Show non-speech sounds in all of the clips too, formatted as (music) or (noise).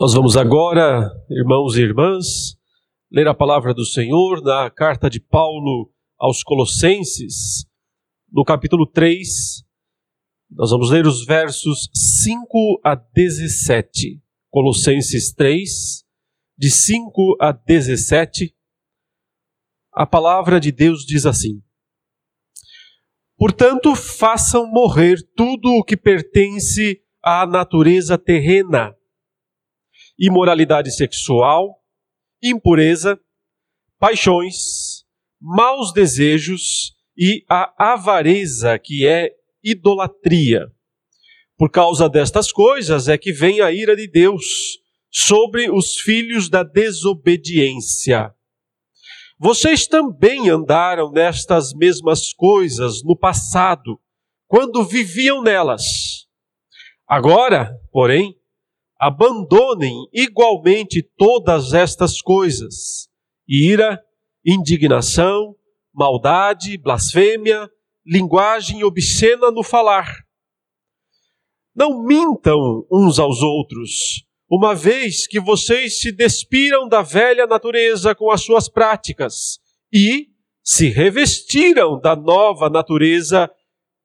Nós vamos agora, irmãos e irmãs, ler a palavra do Senhor na carta de Paulo aos Colossenses, no capítulo 3. Nós vamos ler os versos 5 a 17. Colossenses 3, de 5 a 17. A palavra de Deus diz assim: Portanto, façam morrer tudo o que pertence à natureza terrena imoralidade sexual, impureza, paixões, maus desejos e a avareza, que é idolatria. Por causa destas coisas é que vem a ira de Deus sobre os filhos da desobediência. Vocês também andaram nestas mesmas coisas no passado, quando viviam nelas. Agora, porém, abandonem igualmente todas estas coisas: ira, indignação, maldade, blasfêmia, linguagem obscena no falar. Não mintam uns aos outros, uma vez que vocês se despiram da velha natureza com as suas práticas e se revestiram da nova natureza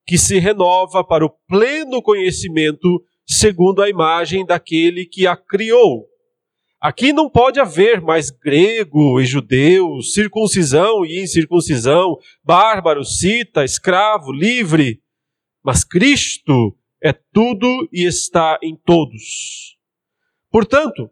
que se renova para o pleno conhecimento segundo a imagem daquele que a criou. Aqui não pode haver mais grego e judeu, circuncisão e incircuncisão, bárbaro, cita, escravo, livre. Mas Cristo é tudo e está em todos. Portanto,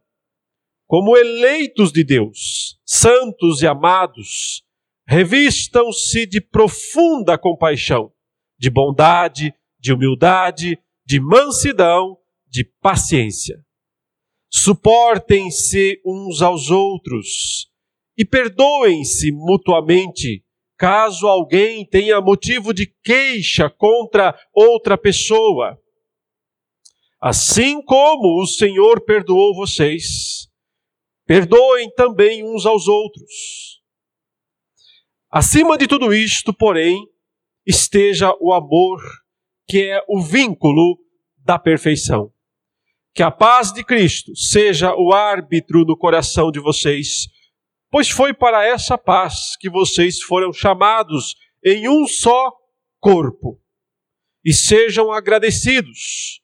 como eleitos de Deus, santos e amados, revistam-se de profunda compaixão, de bondade, de humildade, de mansidão, de paciência. Suportem-se uns aos outros e perdoem-se mutuamente, caso alguém tenha motivo de queixa contra outra pessoa. Assim como o Senhor perdoou vocês, perdoem também uns aos outros. Acima de tudo isto, porém, esteja o amor que é o vínculo da perfeição. Que a paz de Cristo seja o árbitro no coração de vocês, pois foi para essa paz que vocês foram chamados em um só corpo. E sejam agradecidos.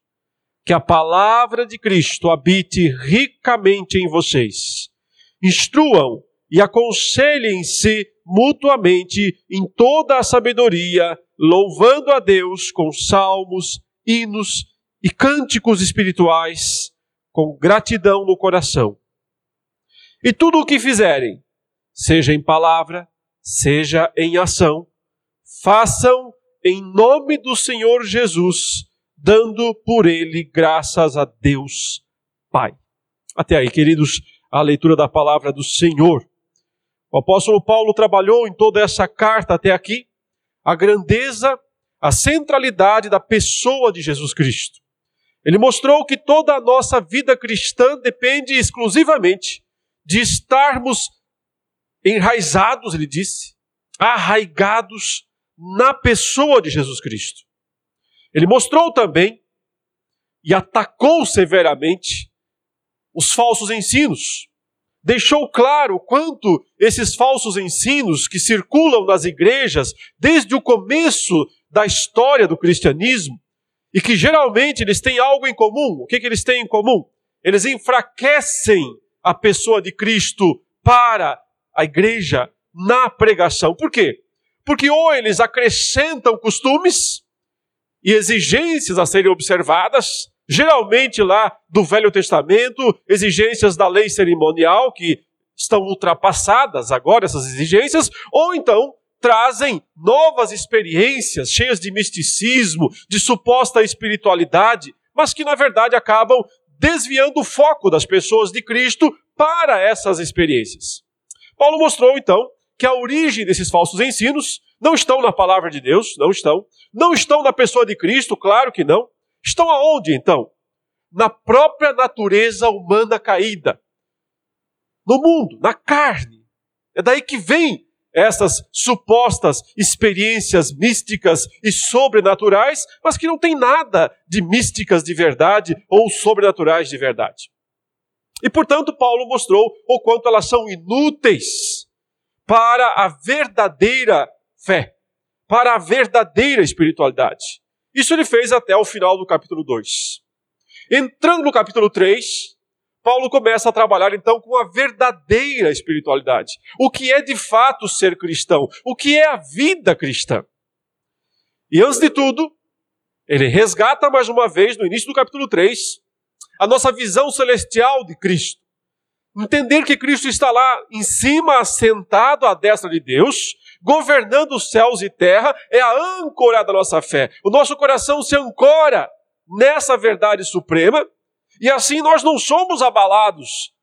Que a palavra de Cristo habite ricamente em vocês. Instruam e aconselhem-se mutuamente em toda a sabedoria louvando a Deus com salmos, hinos e cânticos espirituais, com gratidão no coração. E tudo o que fizerem, seja em palavra, seja em ação, façam em nome do Senhor Jesus, dando por ele graças a Deus Pai. Até aí, queridos, a leitura da palavra do Senhor. O apóstolo Paulo trabalhou em toda essa carta até aqui, a grandeza, a centralidade da pessoa de Jesus Cristo. Ele mostrou que toda a nossa vida cristã depende exclusivamente de estarmos enraizados, ele disse, arraigados na pessoa de Jesus Cristo. Ele mostrou também e atacou severamente os falsos ensinos, deixou claro quanto esses falsos ensinos que circulam nas igrejas desde o começo da história do cristianismo e que geralmente eles têm algo em comum. O que, que eles têm em comum? Eles enfraquecem a pessoa de Cristo para a igreja na pregação. Por quê? Porque ou eles acrescentam costumes e exigências a serem observadas, geralmente lá do Velho Testamento, exigências da lei cerimonial que estão ultrapassadas agora, essas exigências, ou então trazem novas experiências cheias de misticismo, de suposta espiritualidade, mas que na verdade acabam desviando o foco das pessoas de Cristo para essas experiências. Paulo mostrou então que a origem desses falsos ensinos não estão na palavra de Deus, não estão, não estão na pessoa de Cristo, claro que não, Estão aonde então? Na própria natureza humana caída. No mundo, na carne. É daí que vem essas supostas experiências místicas e sobrenaturais, mas que não tem nada de místicas de verdade ou sobrenaturais de verdade. E portanto, Paulo mostrou o quanto elas são inúteis para a verdadeira fé, para a verdadeira espiritualidade. Isso ele fez até o final do capítulo 2. Entrando no capítulo 3, Paulo começa a trabalhar então com a verdadeira espiritualidade. O que é de fato ser cristão? O que é a vida cristã? E antes de tudo, ele resgata mais uma vez, no início do capítulo 3, a nossa visão celestial de Cristo. Entender que Cristo está lá em cima, assentado à destra de Deus, governando os céus e terra, é a âncora da nossa fé. O nosso coração se ancora nessa verdade suprema, e assim nós não somos abalados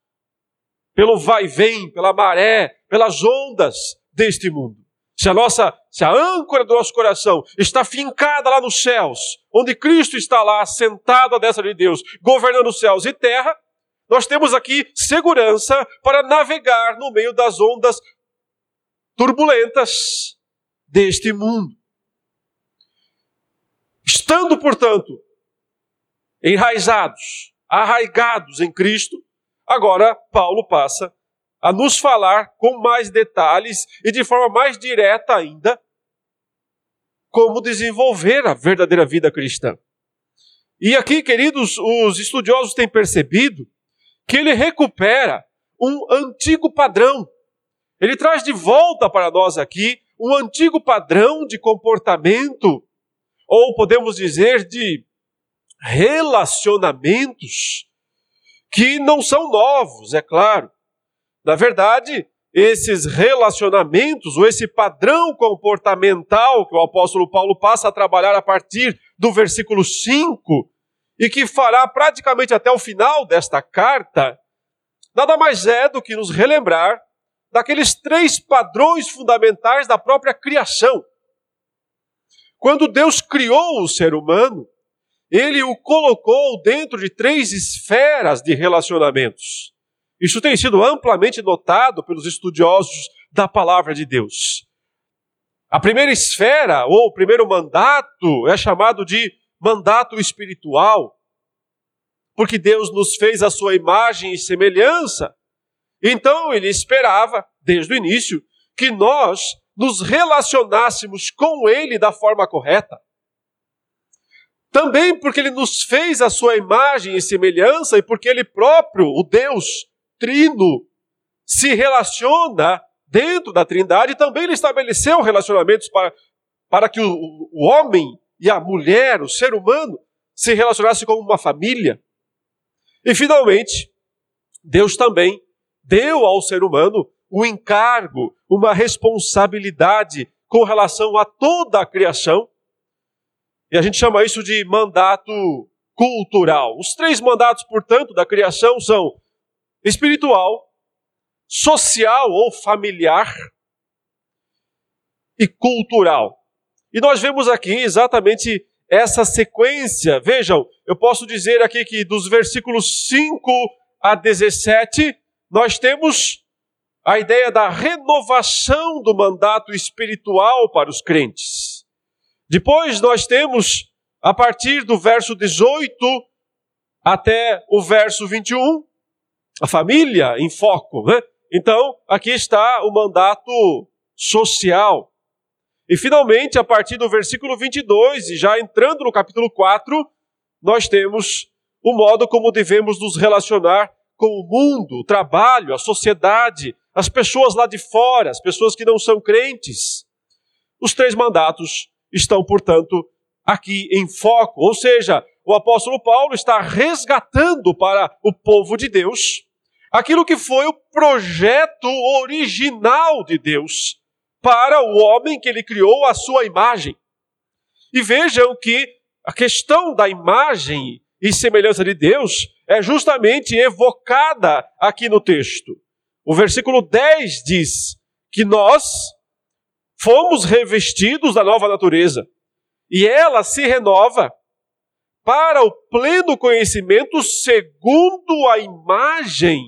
pelo vai-vem, pela maré, pelas ondas deste mundo. Se a nossa, se a âncora do nosso coração está fincada lá nos céus, onde Cristo está lá sentado à destra de Deus, governando céus e terra, nós temos aqui segurança para navegar no meio das ondas turbulentas deste mundo. Estando, portanto, enraizados, arraigados em Cristo, agora Paulo passa a nos falar com mais detalhes e de forma mais direta ainda como desenvolver a verdadeira vida cristã. E aqui, queridos, os estudiosos têm percebido que ele recupera um antigo padrão. Ele traz de volta para nós aqui um antigo padrão de comportamento, ou podemos dizer de relacionamentos, que não são novos, é claro, na verdade, esses relacionamentos, ou esse padrão comportamental que o apóstolo Paulo passa a trabalhar a partir do versículo 5, e que fará praticamente até o final desta carta, nada mais é do que nos relembrar daqueles três padrões fundamentais da própria criação. Quando Deus criou o ser humano, ele o colocou dentro de três esferas de relacionamentos. Isso tem sido amplamente notado pelos estudiosos da palavra de Deus. A primeira esfera, ou o primeiro mandato, é chamado de mandato espiritual, porque Deus nos fez a sua imagem e semelhança. Então ele esperava, desde o início, que nós nos relacionássemos com Ele da forma correta. Também porque Ele nos fez a sua imagem e semelhança e porque Ele próprio, o Deus, trino se relaciona dentro da Trindade, também ele estabeleceu relacionamentos para, para que o, o homem e a mulher, o ser humano, se relacionassem como uma família. E finalmente, Deus também deu ao ser humano um encargo, uma responsabilidade com relação a toda a criação. E a gente chama isso de mandato cultural. Os três mandatos, portanto, da criação são espiritual, social ou familiar e cultural. E nós vemos aqui exatamente essa sequência. Vejam, eu posso dizer aqui que dos versículos 5 a 17, nós temos a ideia da renovação do mandato espiritual para os crentes. Depois nós temos, a partir do verso 18 até o verso 21, a família em foco, né? Então, aqui está o mandato social. E finalmente, a partir do versículo 22, e já entrando no capítulo 4, nós temos o modo como devemos nos relacionar com o mundo, o trabalho, a sociedade, as pessoas lá de fora, as pessoas que não são crentes. Os três mandatos estão, portanto, aqui em foco, ou seja, o apóstolo Paulo está resgatando para o povo de Deus aquilo que foi o projeto original de Deus para o homem que ele criou à sua imagem. E vejam que a questão da imagem e semelhança de Deus é justamente evocada aqui no texto. O versículo 10 diz que nós fomos revestidos da nova natureza e ela se renova para o pleno conhecimento segundo a imagem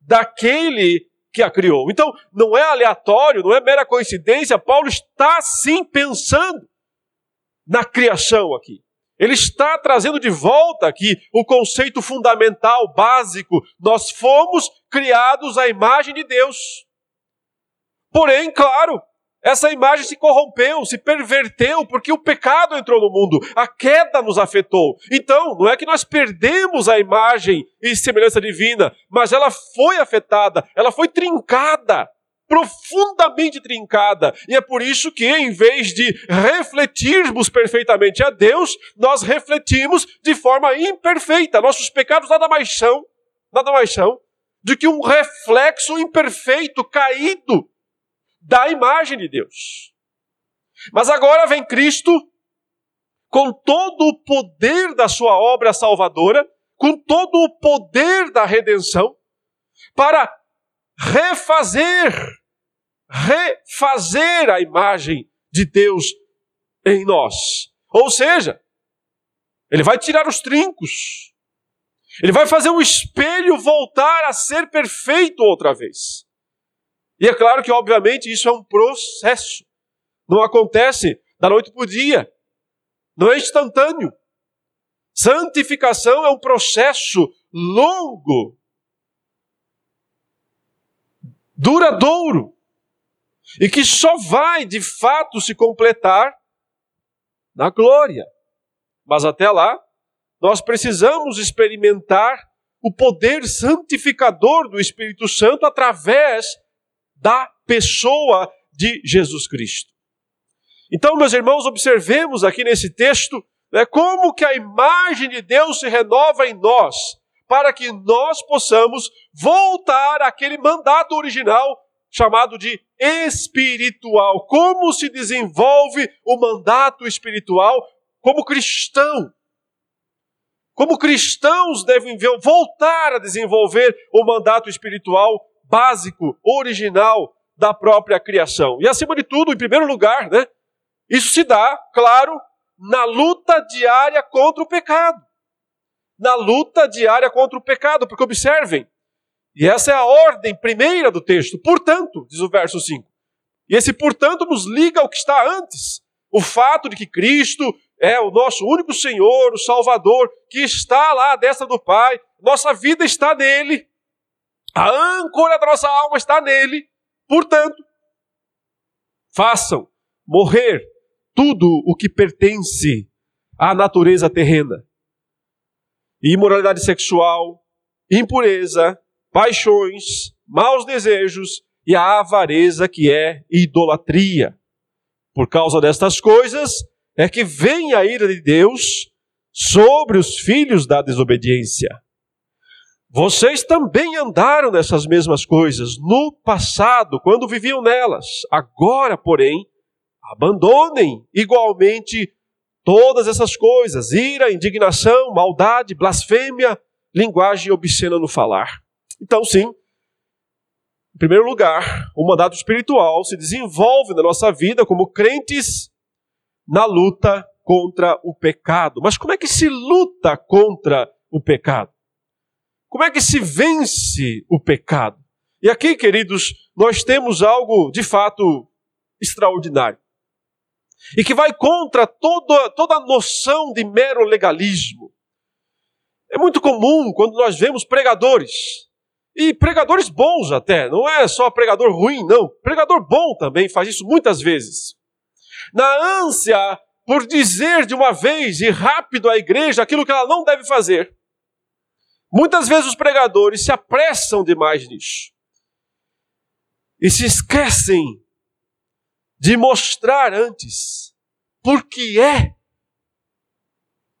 daquele que a criou. Então, não é aleatório, não é mera coincidência, Paulo está sim pensando na criação aqui. Ele está trazendo de volta aqui o conceito fundamental, básico. Nós fomos criados à imagem de Deus. Porém, claro, essa imagem se corrompeu, se perverteu, porque o pecado entrou no mundo, a queda nos afetou. Então, não é que nós perdemos a imagem e semelhança divina, mas ela foi afetada, ela foi trincada profundamente trincada. E é por isso que, em vez de refletirmos perfeitamente a Deus, nós refletimos de forma imperfeita. Nossos pecados nada mais são, nada mais são, do que um reflexo imperfeito, caído da imagem de Deus. Mas agora vem Cristo com todo o poder da sua obra salvadora, com todo o poder da redenção, para refazer refazer a imagem de Deus em nós. Ou seja, ele vai tirar os trincos. Ele vai fazer o espelho voltar a ser perfeito outra vez. E é claro que, obviamente, isso é um processo. Não acontece da noite para o dia. Não é instantâneo. Santificação é um processo longo, duradouro e que só vai de fato se completar na glória. Mas até lá, nós precisamos experimentar o poder santificador do Espírito Santo através da pessoa de Jesus Cristo. Então, meus irmãos, observemos aqui nesse texto né, como que a imagem de Deus se renova em nós, para que nós possamos voltar àquele mandato original chamado de espiritual. Como se desenvolve o mandato espiritual como cristão? Como cristãos devem voltar a desenvolver o mandato espiritual básico, original da própria criação. E acima de tudo, em primeiro lugar, né, isso se dá, claro, na luta diária contra o pecado. Na luta diária contra o pecado, porque observem, e essa é a ordem primeira do texto. Portanto, diz o verso 5. E esse portanto nos liga ao que está antes. O fato de que Cristo é o nosso único Senhor, o Salvador, que está lá à destra do Pai. Nossa vida está nele. A âncora da nossa alma está nele. Portanto, façam morrer tudo o que pertence à natureza terrena: imoralidade sexual, impureza, paixões, maus desejos e a avareza que é idolatria. Por causa destas coisas é que vem a ira de Deus sobre os filhos da desobediência. Vocês também andaram nessas mesmas coisas no passado, quando viviam nelas. Agora, porém, abandonem igualmente todas essas coisas: ira, indignação, maldade, blasfêmia, linguagem obscena no falar. Então, sim, em primeiro lugar, o mandato espiritual se desenvolve na nossa vida como crentes na luta contra o pecado. Mas como é que se luta contra o pecado? Como é que se vence o pecado? E aqui, queridos, nós temos algo de fato extraordinário. E que vai contra toda, toda a noção de mero legalismo. É muito comum quando nós vemos pregadores e pregadores bons até, não é só pregador ruim, não. Pregador bom também faz isso muitas vezes. Na ânsia por dizer de uma vez e rápido à igreja aquilo que ela não deve fazer. Muitas vezes os pregadores se apressam demais nisso. E se esquecem de mostrar antes por que é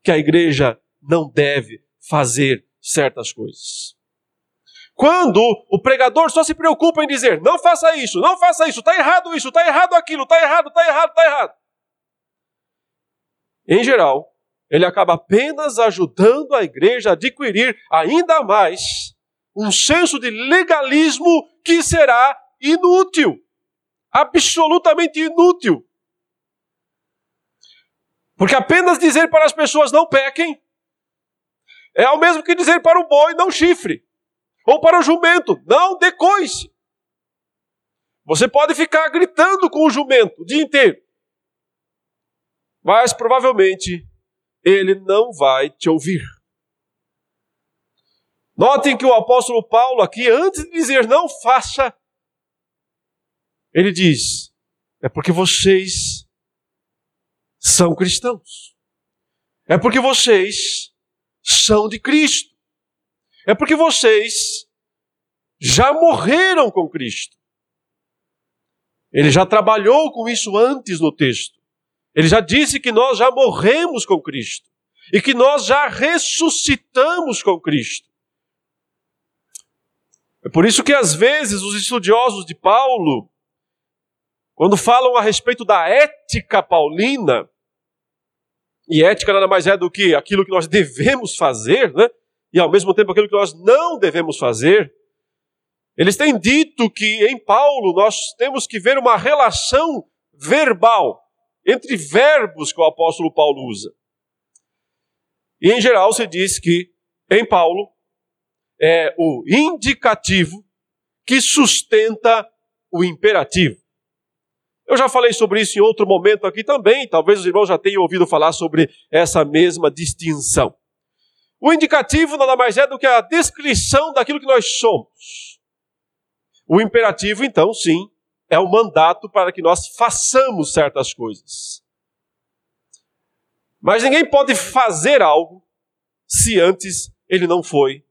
que a igreja não deve fazer certas coisas. Quando o pregador só se preocupa em dizer: não faça isso, não faça isso, está errado isso, está errado aquilo, está errado, está errado, está errado. Em geral, ele acaba apenas ajudando a igreja a adquirir ainda mais um senso de legalismo que será inútil absolutamente inútil. Porque apenas dizer para as pessoas não pequem é o mesmo que dizer para o boi não chifre. Ou para o jumento, não dê coice. Você pode ficar gritando com o jumento o dia inteiro. Mas provavelmente ele não vai te ouvir. Notem que o apóstolo Paulo aqui, antes de dizer não faça, ele diz: é porque vocês são cristãos. É porque vocês são de Cristo. É porque vocês já morreram com Cristo. Ele já trabalhou com isso antes no texto. Ele já disse que nós já morremos com Cristo e que nós já ressuscitamos com Cristo. É por isso que às vezes os estudiosos de Paulo, quando falam a respeito da ética paulina, e ética nada mais é do que aquilo que nós devemos fazer, né? E ao mesmo tempo aquilo que nós não devemos fazer. Eles têm dito que em Paulo nós temos que ver uma relação verbal entre verbos que o apóstolo Paulo usa. E em geral se diz que em Paulo é o indicativo que sustenta o imperativo. Eu já falei sobre isso em outro momento aqui também, talvez os irmãos já tenham ouvido falar sobre essa mesma distinção. O indicativo nada mais é do que a descrição daquilo que nós somos. O imperativo, então, sim, é o mandato para que nós façamos certas coisas. Mas ninguém pode fazer algo se antes ele não foi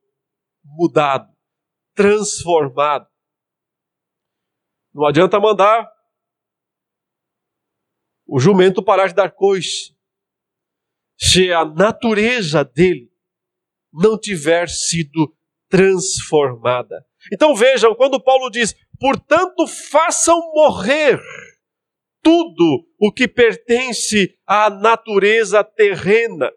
mudado, transformado. Não adianta mandar o jumento parar de dar coice, se a natureza dele não tiver sido transformada. Então vejam, quando Paulo diz, portanto façam morrer tudo o que pertence à natureza terrena.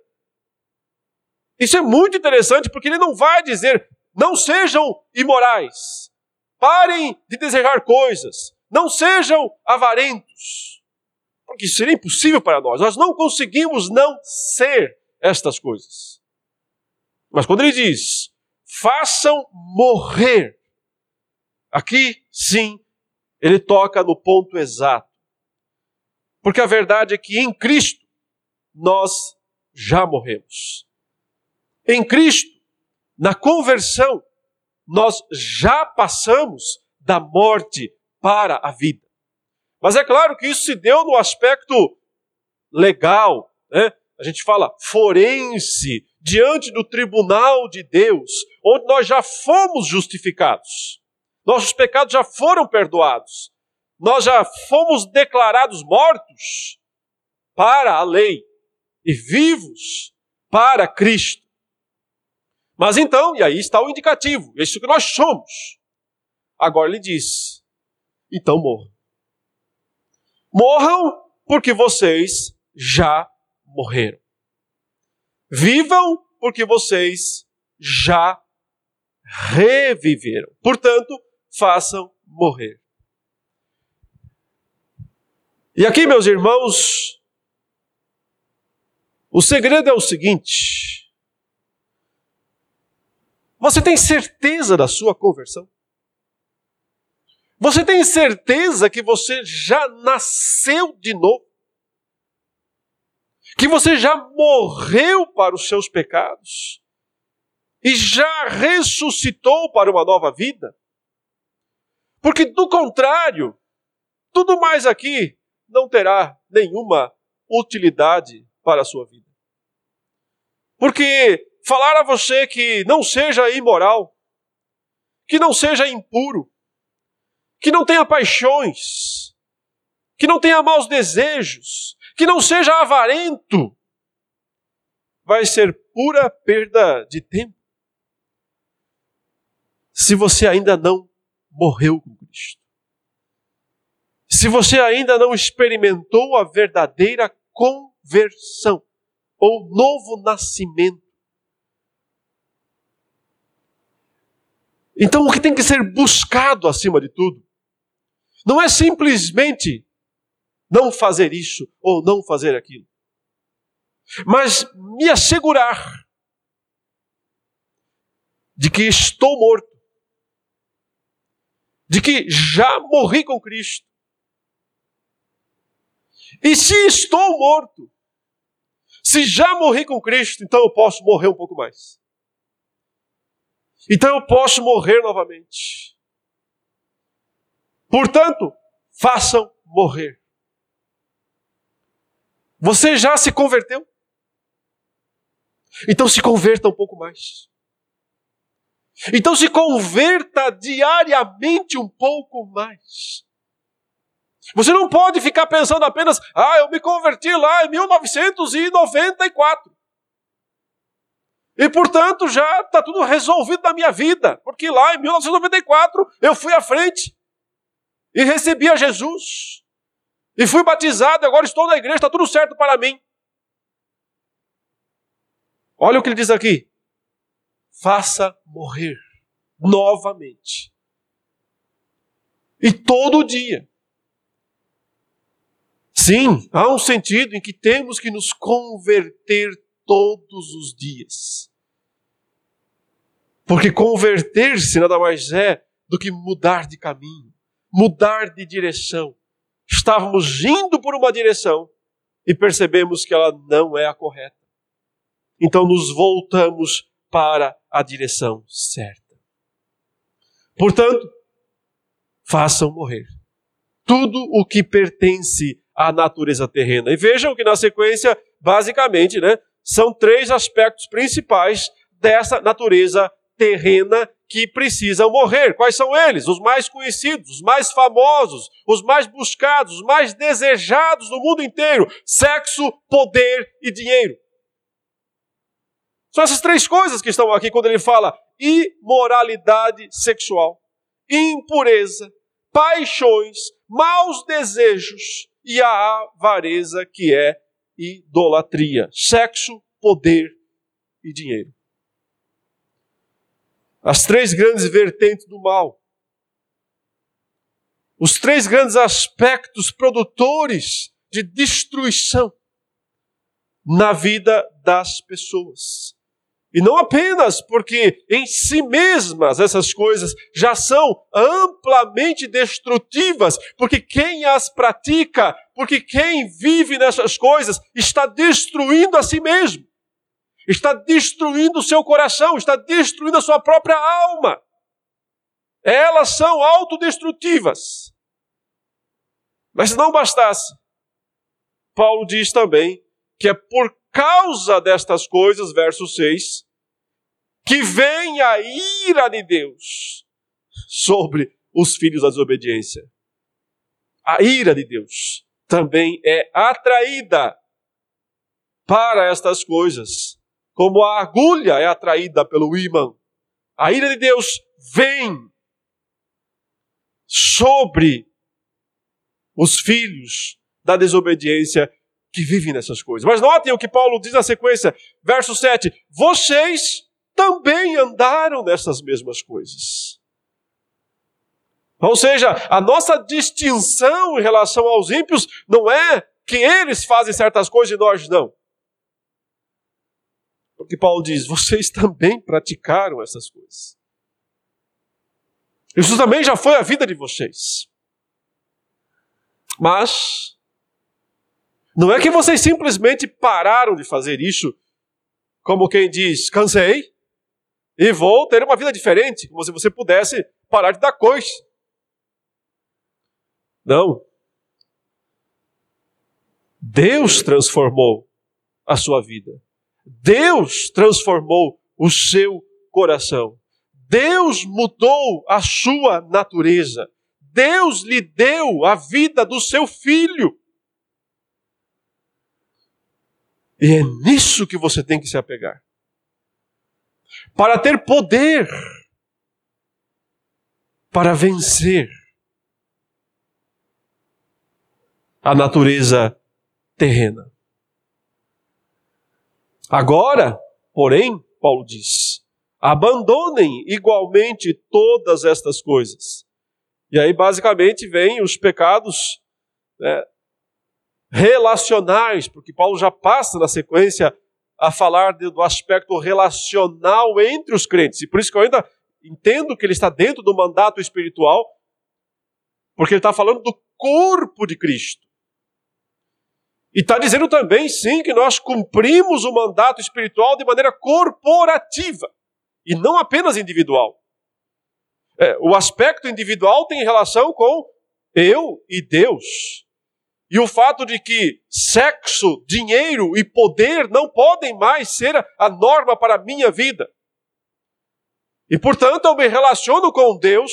Isso é muito interessante porque ele não vai dizer não sejam imorais. Parem de desejar coisas. Não sejam avarentos. Porque isso seria impossível para nós. Nós não conseguimos não ser estas coisas. Mas quando ele diz, façam morrer, aqui sim, ele toca no ponto exato. Porque a verdade é que em Cristo nós já morremos. Em Cristo na conversão, nós já passamos da morte para a vida. Mas é claro que isso se deu no aspecto legal, né? A gente fala forense, diante do tribunal de Deus, onde nós já fomos justificados. Nossos pecados já foram perdoados. Nós já fomos declarados mortos para a lei e vivos para Cristo. Mas então, e aí está o indicativo, é isso que nós somos. Agora ele diz: então morram. Morram porque vocês já morreram. Vivam porque vocês já reviveram. Portanto, façam morrer. E aqui, meus irmãos, o segredo é o seguinte: você tem certeza da sua conversão? Você tem certeza que você já nasceu de novo? Que você já morreu para os seus pecados? E já ressuscitou para uma nova vida? Porque do contrário, tudo mais aqui não terá nenhuma utilidade para a sua vida. Porque falar a você que não seja imoral, que não seja impuro, que não tenha paixões, que não tenha maus desejos, que não seja avarento, vai ser pura perda de tempo. Se você ainda não morreu com Cristo. Se você ainda não experimentou a verdadeira conversão ou novo nascimento Então, o que tem que ser buscado acima de tudo não é simplesmente não fazer isso ou não fazer aquilo, mas me assegurar de que estou morto, de que já morri com Cristo. E se estou morto, Se já morri com Cristo, então eu posso morrer um pouco mais. Então eu posso morrer novamente. Portanto, façam morrer. Você já se converteu? Então se converta um pouco mais. Então se converta diariamente um pouco mais. Você não pode ficar pensando apenas, ah, eu me converti lá em 1994. E portanto já está tudo resolvido na minha vida, porque lá em 1994 eu fui à frente e recebi a Jesus. E fui batizado, agora estou na igreja, está tudo certo para mim. Olha o que ele diz aqui. Faça morrer novamente. E todo dia. Sim, há um sentido em que temos que nos converter todos os dias. Porque converter-se nada mais é do que mudar de caminho, mudar de direção. Estávamos indo por uma direção e percebemos que ela não é a correta. Então nos voltamos para a direção certa. Portanto, façam morrer tudo o que pertence à natureza terrena. E vejam que na sequência, basicamente, né, são três aspectos principais dessa natureza terrena que precisam morrer. Quais são eles? Os mais conhecidos, os mais famosos, os mais buscados, os mais desejados no mundo inteiro: sexo, poder e dinheiro. São essas três coisas que estão aqui quando ele fala imoralidade sexual, impureza, paixões, maus desejos e a avareza que é idolatria, sexo, poder e dinheiro. As três grandes vertentes do mal. Os três grandes aspectos produtores de destruição na vida das pessoas. E não apenas porque em si mesmas essas coisas já são amplamente destrutivas, porque quem as pratica, porque quem vive nessas coisas está destruindo a si mesmo, está destruindo o seu coração, está destruindo a sua própria alma. Elas são autodestrutivas. Mas se não bastasse, Paulo diz também que é por causa destas coisas, verso 6, que vem a ira de Deus sobre os filhos da desobediência. A ira de Deus também é atraída para estas coisas, como a agulha é atraída pelo ímã. A ira de Deus vem sobre os filhos da desobediência que vivem nessas coisas. Mas notem o que Paulo diz na sequência, verso 7: Vocês também andaram nessas mesmas coisas. Ou seja, a nossa distinção em relação aos ímpios não é que eles fazem certas coisas e nós não. Porque Paulo diz: vocês também praticaram essas coisas. Isso também já foi a vida de vocês. Mas não é que vocês simplesmente pararam de fazer isso, como quem diz, cansei, e vou ter uma vida diferente, como se você pudesse parar de dar coisa. Não. Deus transformou a sua vida. Deus transformou o seu coração. Deus mudou a sua natureza. Deus lhe deu a vida do seu filho. E é nisso que você tem que se apegar. Para ter poder, para vencer a natureza terrena. Agora, porém, Paulo diz, abandonem igualmente todas estas coisas. E aí, basicamente, vem os pecados né, relacionais, porque Paulo já passa na sequência a falar do aspecto relacional entre os crentes. E por isso que eu ainda entendo que ele está dentro do mandato espiritual, porque ele está falando do corpo de Cristo. E está dizendo também, sim, que nós cumprimos o mandato espiritual de maneira corporativa e não apenas individual. É, o aspecto individual tem relação com eu e Deus. E o fato de que sexo, dinheiro e poder não podem mais ser a norma para a minha vida. E portanto eu me relaciono com Deus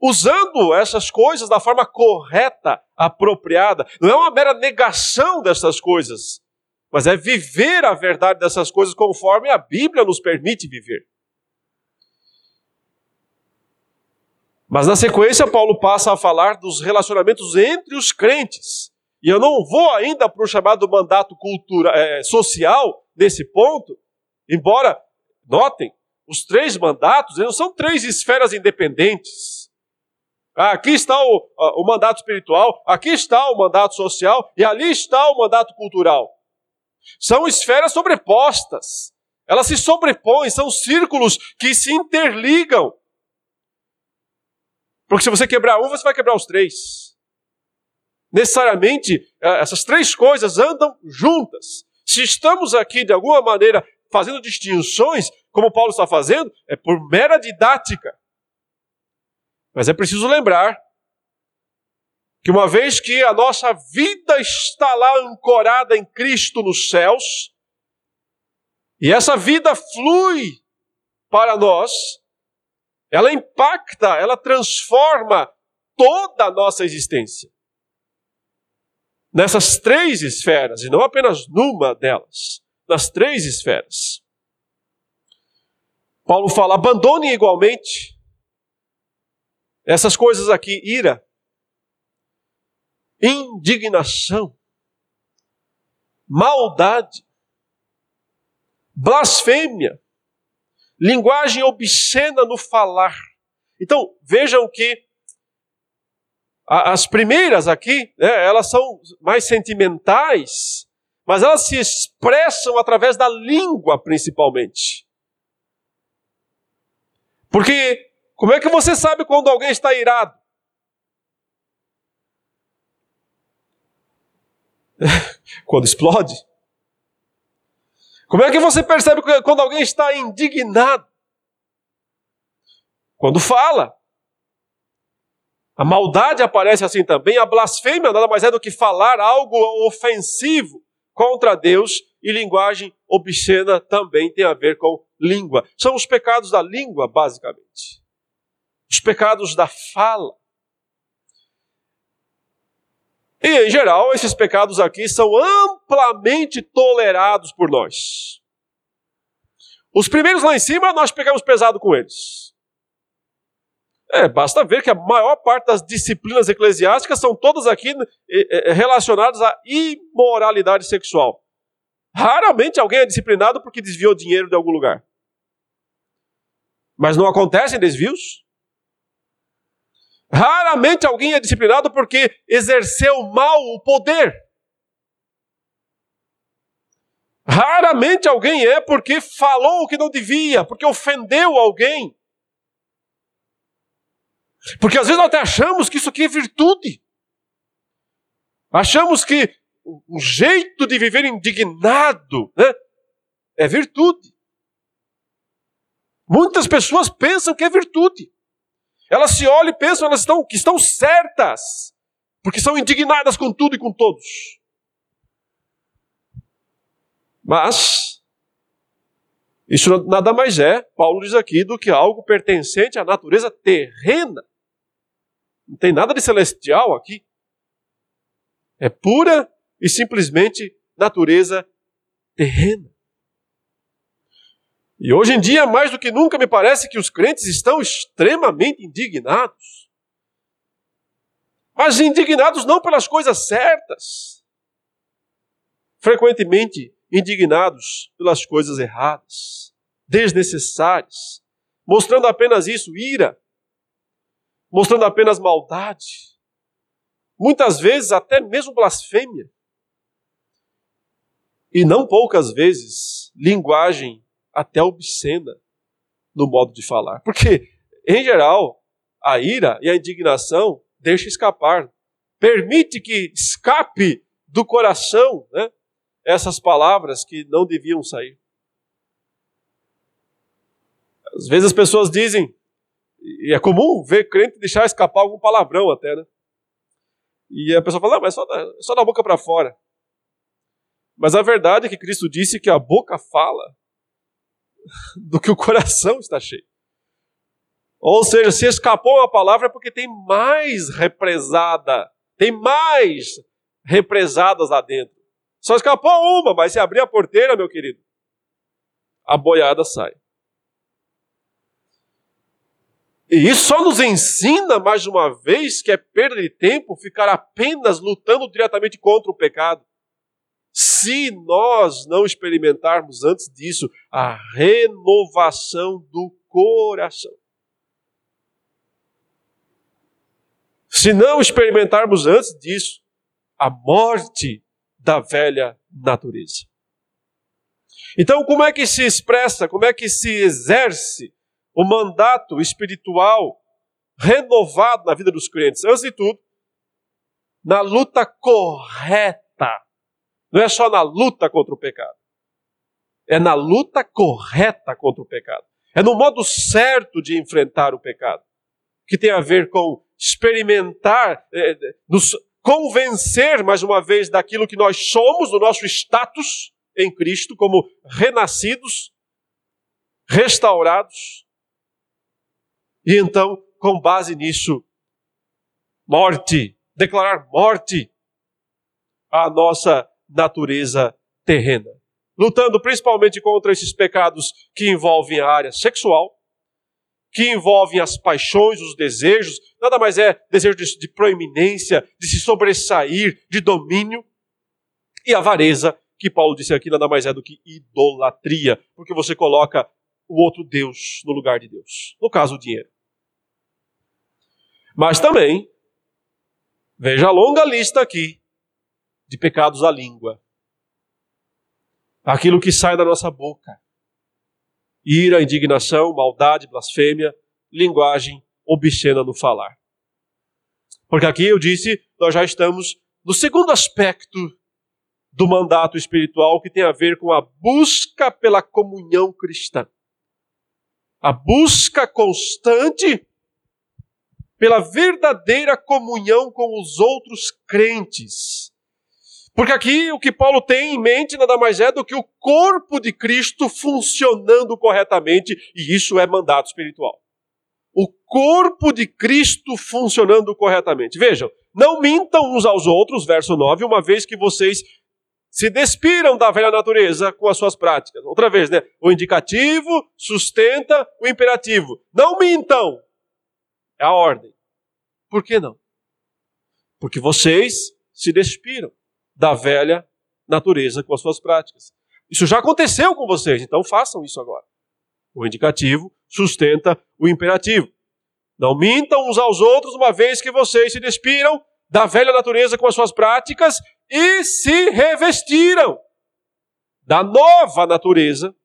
usando essas coisas da forma correta, apropriada. Não é uma mera negação dessas coisas, mas é viver a verdade dessas coisas conforme a Bíblia nos permite viver. Mas na sequência, Paulo passa a falar dos relacionamentos entre os crentes. E eu não vou ainda para o chamado mandato cultura, é, social nesse ponto, embora, notem, os três mandatos não são três esferas independentes. Ah, aqui está o, o mandato espiritual, aqui está o mandato social e ali está o mandato cultural. São esferas sobrepostas. Elas se sobrepõem, são círculos que se interligam. Porque se você quebrar um, você vai quebrar os três. Necessariamente, eh, essas três coisas andam juntas. Se estamos aqui, de alguma maneira, fazendo distinções, como Paulo está fazendo, é por mera didática. Mas é preciso lembrar que uma vez que a nossa vida está lá ancorada em Cristo nos céus, e essa vida flui para nós, ela impacta, ela transforma toda a nossa existência. Nessas três esferas, e não apenas numa delas, nas três esferas. Paulo fala: abandone igualmente essas coisas aqui: ira, indignação, maldade, blasfêmia, linguagem obscena no falar. Então, vejam que as primeiras aqui, né, elas são mais sentimentais, mas elas se expressam através da língua, principalmente. Porque, como é que você sabe quando alguém está irado? (laughs) quando explode? Como é que você percebe quando alguém está indignado? Quando fala. A maldade aparece assim também. A blasfêmia nada mais é do que falar algo ofensivo contra Deus. E linguagem obscena também tem a ver com língua. São os pecados da língua, basicamente. Os pecados da fala. E, em geral, esses pecados aqui são amplamente tolerados por nós. Os primeiros lá em cima, nós pegamos pesado com eles. É, basta ver que a maior parte das disciplinas eclesiásticas são todas aqui relacionadas à imoralidade sexual. Raramente alguém é disciplinado porque desviou dinheiro de algum lugar. Mas não acontecem desvios? Raramente alguém é disciplinado porque exerceu mal o poder. Raramente alguém é porque falou o que não devia, porque ofendeu alguém. Porque às vezes nós até achamos que isso aqui é virtude. Achamos que o jeito de viver indignado né, é virtude. Muitas pessoas pensam que é virtude. Elas se olham e pensam elas estão, que estão certas, porque são indignadas com tudo e com todos. Mas, isso nada mais é, Paulo diz aqui, do que algo pertencente à natureza terrena. Não tem nada de celestial aqui. É pura e simplesmente natureza terrena. E hoje em dia, mais do que nunca, me parece que os crentes estão extremamente indignados. Mas indignados não pelas coisas certas. Frequentemente indignados pelas coisas erradas, desnecessárias, mostrando apenas isso, ira, mostrando apenas maldade, muitas vezes até mesmo blasfêmia, e não poucas vezes linguagem até obscena no modo de falar. Porque, em geral, a ira e a indignação deixa escapar, permite que escape do coração né, essas palavras que não deviam sair. Às vezes as pessoas dizem, e é comum ver crente deixar escapar algum palavrão até, né? E a pessoa fala, mas só da, só da boca para fora. Mas a verdade é que Cristo disse que a boca fala (laughs) do que o coração está cheio. Ou seja, se escapou uma palavra é porque tem mais represada, tem mais represadas lá dentro. Só escapou uma, mas se abrir a porteira, meu querido, a boiada sai. E isso só nos ensina, mais uma vez, que é perda de tempo ficar apenas lutando diretamente contra o pecado. Se nós não experimentarmos antes disso a renovação do coração. Se não experimentarmos antes disso a morte da velha natureza. Então, como é que se expressa, como é que se exerce o mandato espiritual renovado na vida dos crentes. Antes de tudo, na luta correta. Não é só na luta contra o pecado. É na luta correta contra o pecado. É no modo certo de enfrentar o pecado. Que tem a ver com experimentar, é, nos convencer mais uma vez daquilo que nós somos, do nosso status em Cristo, como renascidos, restaurados, e então, com base nisso, morte, declarar morte à nossa natureza terrena. Lutando principalmente contra esses pecados que envolvem a área sexual, que envolvem as paixões, os desejos, nada mais é desejo de, de proeminência, de se sobressair, de domínio, e avareza, que Paulo disse aqui, nada mais é do que idolatria, porque você coloca o outro Deus no lugar de Deus. No caso, o dinheiro. Mas também, veja a longa lista aqui de pecados à língua. Aquilo que sai da nossa boca: ira, indignação, maldade, blasfêmia, linguagem obscena no falar. Porque aqui eu disse, nós já estamos no segundo aspecto do mandato espiritual que tem a ver com a busca pela comunhão cristã. A busca constante pela verdadeira comunhão com os outros crentes. Porque aqui o que Paulo tem em mente nada mais é do que o corpo de Cristo funcionando corretamente, e isso é mandato espiritual. O corpo de Cristo funcionando corretamente. Vejam, não mintam uns aos outros, verso 9, uma vez que vocês se despiram da velha natureza com as suas práticas. Outra vez, né? O indicativo sustenta o imperativo. Não mintam, é a ordem. Por que não? Porque vocês se despiram da velha natureza com as suas práticas. Isso já aconteceu com vocês, então façam isso agora. O indicativo sustenta o imperativo. Não mintam uns aos outros, uma vez que vocês se despiram da velha natureza com as suas práticas e se revestiram da nova natureza.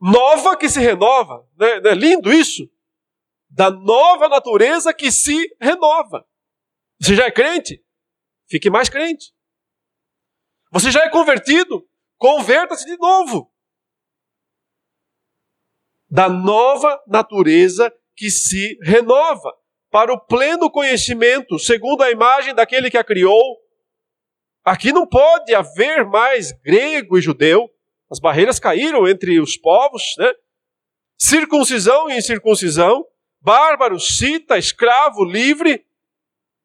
Nova que se renova. Não é, não é lindo isso? da nova natureza que se renova. Você já é crente? Fique mais crente. Você já é convertido? Converta-se de novo. Da nova natureza que se renova para o pleno conhecimento, segundo a imagem daquele que a criou. Aqui não pode haver mais grego e judeu. As barreiras caíram entre os povos, né? Circuncisão e incircuncisão bárbaro, cita, escravo, livre,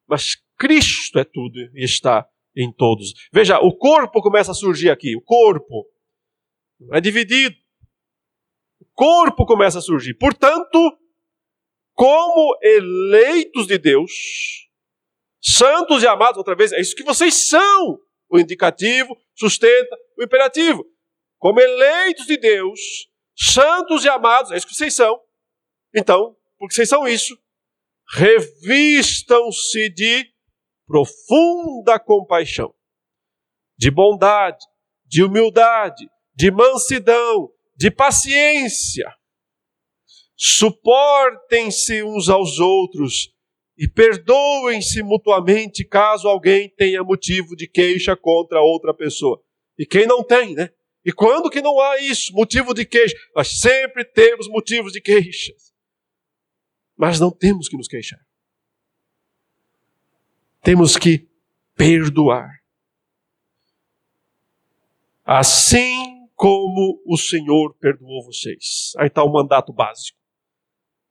mas Cristo é tudo e está em todos. Veja, o corpo começa a surgir aqui, o corpo é dividido. O corpo começa a surgir. Portanto, como eleitos de Deus, santos e amados, outra vez, é isso que vocês são. O indicativo sustenta o imperativo. Como eleitos de Deus, santos e amados, é isso que vocês são. Então, porque vocês são isso, revistam-se de profunda compaixão, de bondade, de humildade, de mansidão, de paciência. Suportem-se uns aos outros e perdoem-se mutuamente caso alguém tenha motivo de queixa contra outra pessoa. E quem não tem, né? E quando que não há isso, motivo de queixa? Nós sempre temos motivos de queixas. Mas não temos que nos queixar. Temos que perdoar. Assim como o Senhor perdoou vocês. Aí está o mandato básico.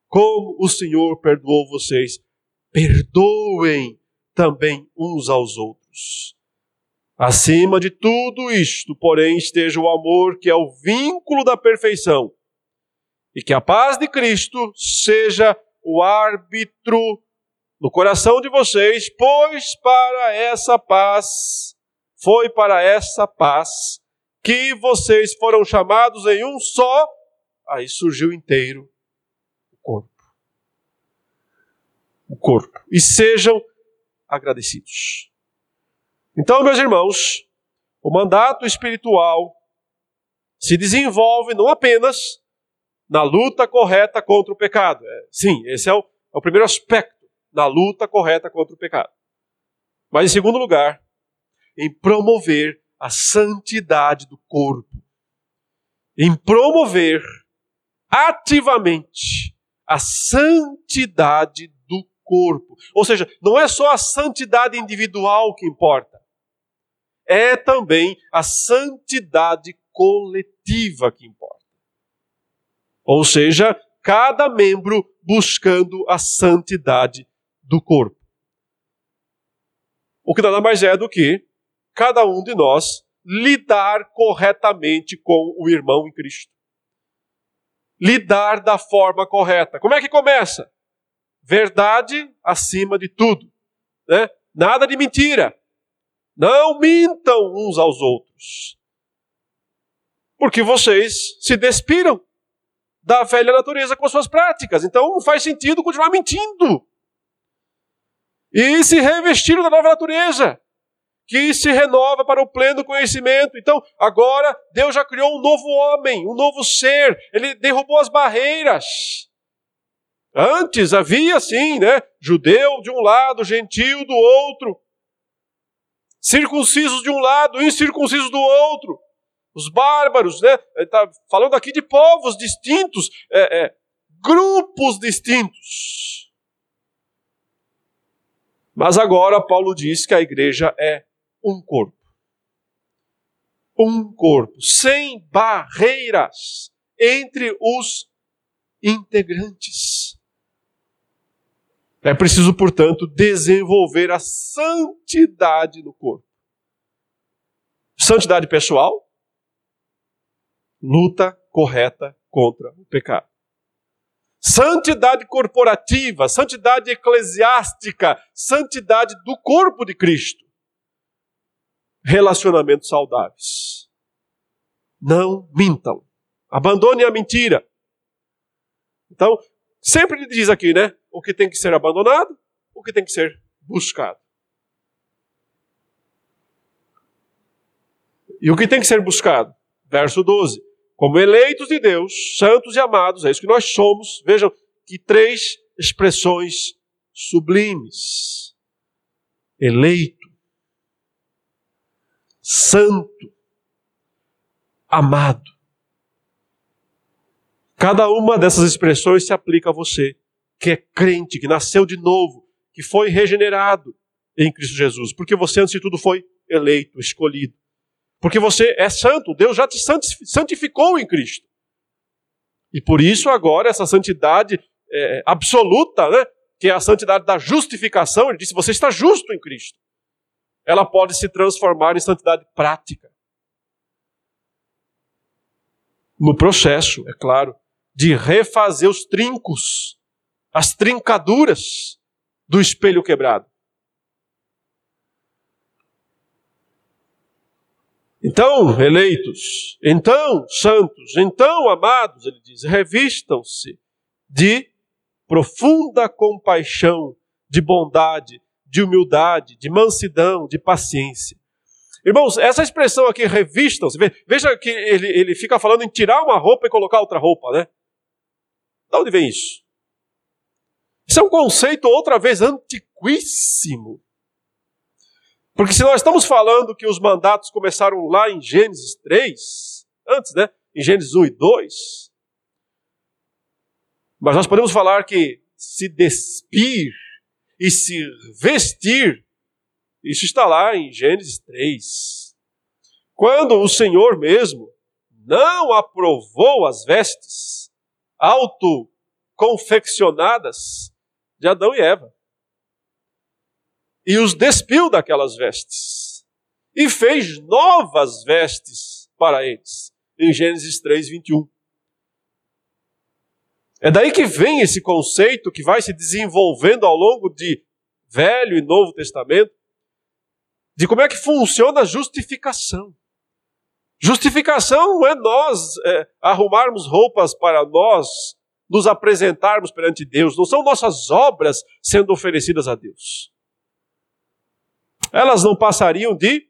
Como o Senhor perdoou vocês, perdoem também uns aos outros. Acima de tudo isto, porém, esteja o amor, que é o vínculo da perfeição, e que a paz de Cristo seja o árbitro no coração de vocês, pois para essa paz, foi para essa paz que vocês foram chamados em um só, aí surgiu inteiro o corpo. O corpo. E sejam agradecidos. Então, meus irmãos, o mandato espiritual se desenvolve não apenas na luta correta contra o pecado. É, sim, esse é o, é o primeiro aspecto, na luta correta contra o pecado. Mas, em segundo lugar, em promover a santidade do corpo. Em promover ativamente a santidade do corpo. Ou seja, não é só a santidade individual que importa é também a santidade coletiva que importa. Ou seja, cada membro buscando a santidade do corpo. O que nada mais é do que cada um de nós lidar corretamente com o irmão em Cristo. Lidar da forma correta. Como é que começa? Verdade acima de tudo. Né? Nada de mentira. Não mintam uns aos outros. Porque vocês se despiram da velha natureza com suas práticas. Então não faz sentido continuar mentindo. E se revestiram da nova natureza, que se renova para o pleno conhecimento. Então, agora Deus já criou um novo homem, um novo ser. Ele derrubou as barreiras. Antes havia sim, né? Judeu de um lado, gentil do outro circuncisos de um lado, incircuncisos do outro. Os bárbaros, né? Está falando aqui de povos distintos, é, é, grupos distintos. Mas agora Paulo diz que a igreja é um corpo. Um corpo, sem barreiras entre os integrantes. É preciso, portanto, desenvolver a santidade no corpo. Santidade pessoal, luta correta contra o pecado. Santidade corporativa, santidade eclesiástica, santidade do corpo de Cristo. Relacionamentos saudáveis. Não mintam. Abandone a mentira. Então, sempre ele diz aqui, né? o que tem que ser abandonado, o que tem que ser buscado. E o que tem que ser buscado? Verso 12. Como eleitos de Deus, santos e amados, é isso que nós somos. Vejam que três expressões sublimes: eleito, santo, amado. Cada uma dessas expressões se aplica a você que é crente, que nasceu de novo, que foi regenerado em Cristo Jesus. Porque você, antes de tudo, foi eleito, escolhido. Porque você é santo, Deus já te santificou em Cristo. E por isso, agora, essa santidade é, absoluta, né, que é a santidade da justificação, ele disse: você está justo em Cristo. Ela pode se transformar em santidade prática. No processo, é claro, de refazer os trincos as trincaduras do espelho quebrado. Então, eleitos, então, santos, então, amados, ele diz, revistam-se de profunda compaixão, de bondade, de humildade, de mansidão, de paciência. Irmãos, essa expressão aqui, revistam-se, veja que ele, ele fica falando em tirar uma roupa e colocar outra roupa, né? De onde vem isso? Isso é um conceito outra vez antiquíssimo. Porque se nós estamos falando que os mandatos começaram lá em Gênesis 3, antes, né? Em Gênesis 1 e 2. Mas nós podemos falar que se despir e se vestir, isso está lá em Gênesis 3. Quando o Senhor mesmo não aprovou as vestes autoconfeccionadas de Adão e Eva e os despiu daquelas vestes e fez novas vestes para eles, em Gênesis 3, 21. É daí que vem esse conceito que vai se desenvolvendo ao longo de Velho e Novo Testamento, de como é que funciona a justificação. Justificação não é nós é, arrumarmos roupas para nós nos apresentarmos perante Deus, não são nossas obras sendo oferecidas a Deus elas não passariam de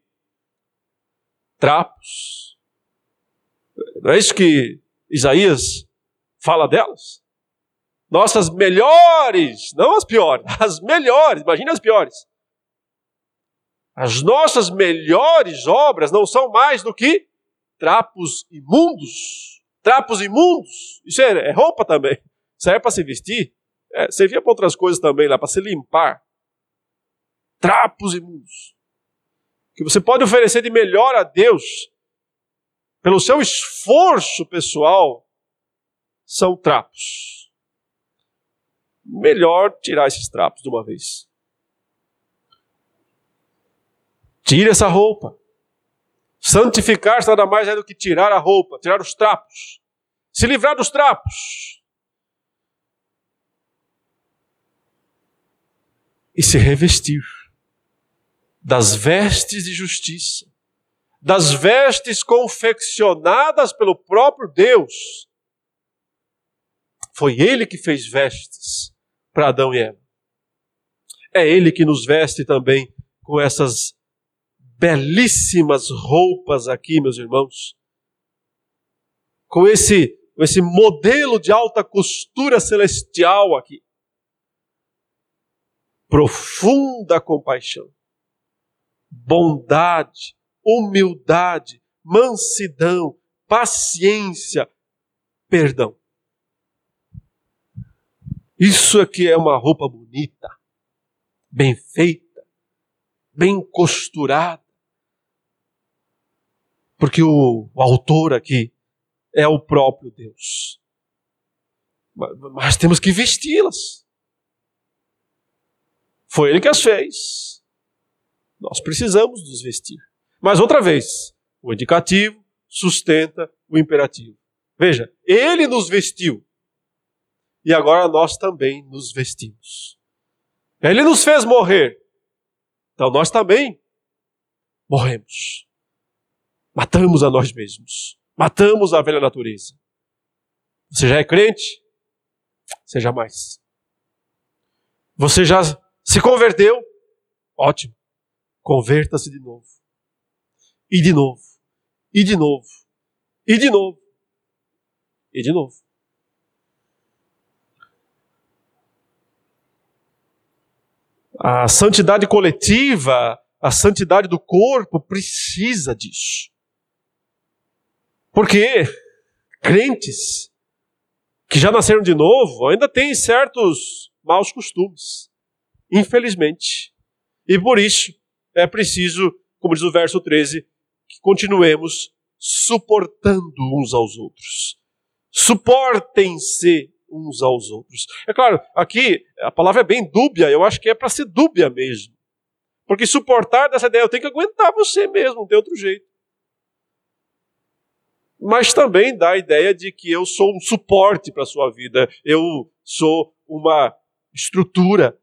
trapos. Não é isso que Isaías fala delas? Nossas melhores, não as piores, (laughs) as melhores, imagine as piores. As nossas melhores obras não são mais do que trapos imundos. Trapos imundos. Isso é, é roupa também. Serve para se vestir. É, servia para outras coisas também lá, para se limpar trapos imundos. Que você pode oferecer de melhor a Deus, pelo seu esforço pessoal, são trapos. Melhor tirar esses trapos de uma vez. Tire essa roupa. Santificar-se nada mais é do que tirar a roupa, tirar os trapos. Se livrar dos trapos. E se revestir das vestes de justiça, das vestes confeccionadas pelo próprio Deus. Foi Ele que fez vestes para Adão e Eva. É Ele que nos veste também com essas belíssimas roupas aqui, meus irmãos. Com esse, com esse modelo de alta costura celestial aqui. Profunda compaixão bondade, humildade, mansidão, paciência, perdão. Isso aqui é uma roupa bonita, bem feita, bem costurada. Porque o, o autor aqui é o próprio Deus. Mas, mas temos que vesti-las. Foi ele que as fez. Nós precisamos nos vestir. Mas outra vez, o indicativo sustenta o imperativo. Veja, ele nos vestiu. E agora nós também nos vestimos. Ele nos fez morrer. Então nós também morremos. Matamos a nós mesmos. Matamos a velha natureza. Você já é crente? Seja mais. Você já se converteu? Ótimo. Converta-se de novo. E de novo. E de novo. E de novo. E de novo. A santidade coletiva, a santidade do corpo precisa disso. Porque crentes que já nasceram de novo ainda têm certos maus costumes, infelizmente. E por isso é preciso, como diz o verso 13, que continuemos suportando uns aos outros. Suportem-se uns aos outros. É claro, aqui a palavra é bem dúbia, eu acho que é para ser dúbia mesmo. Porque suportar dessa ideia, eu tenho que aguentar você mesmo, não tem outro jeito. Mas também dá a ideia de que eu sou um suporte para a sua vida, eu sou uma estrutura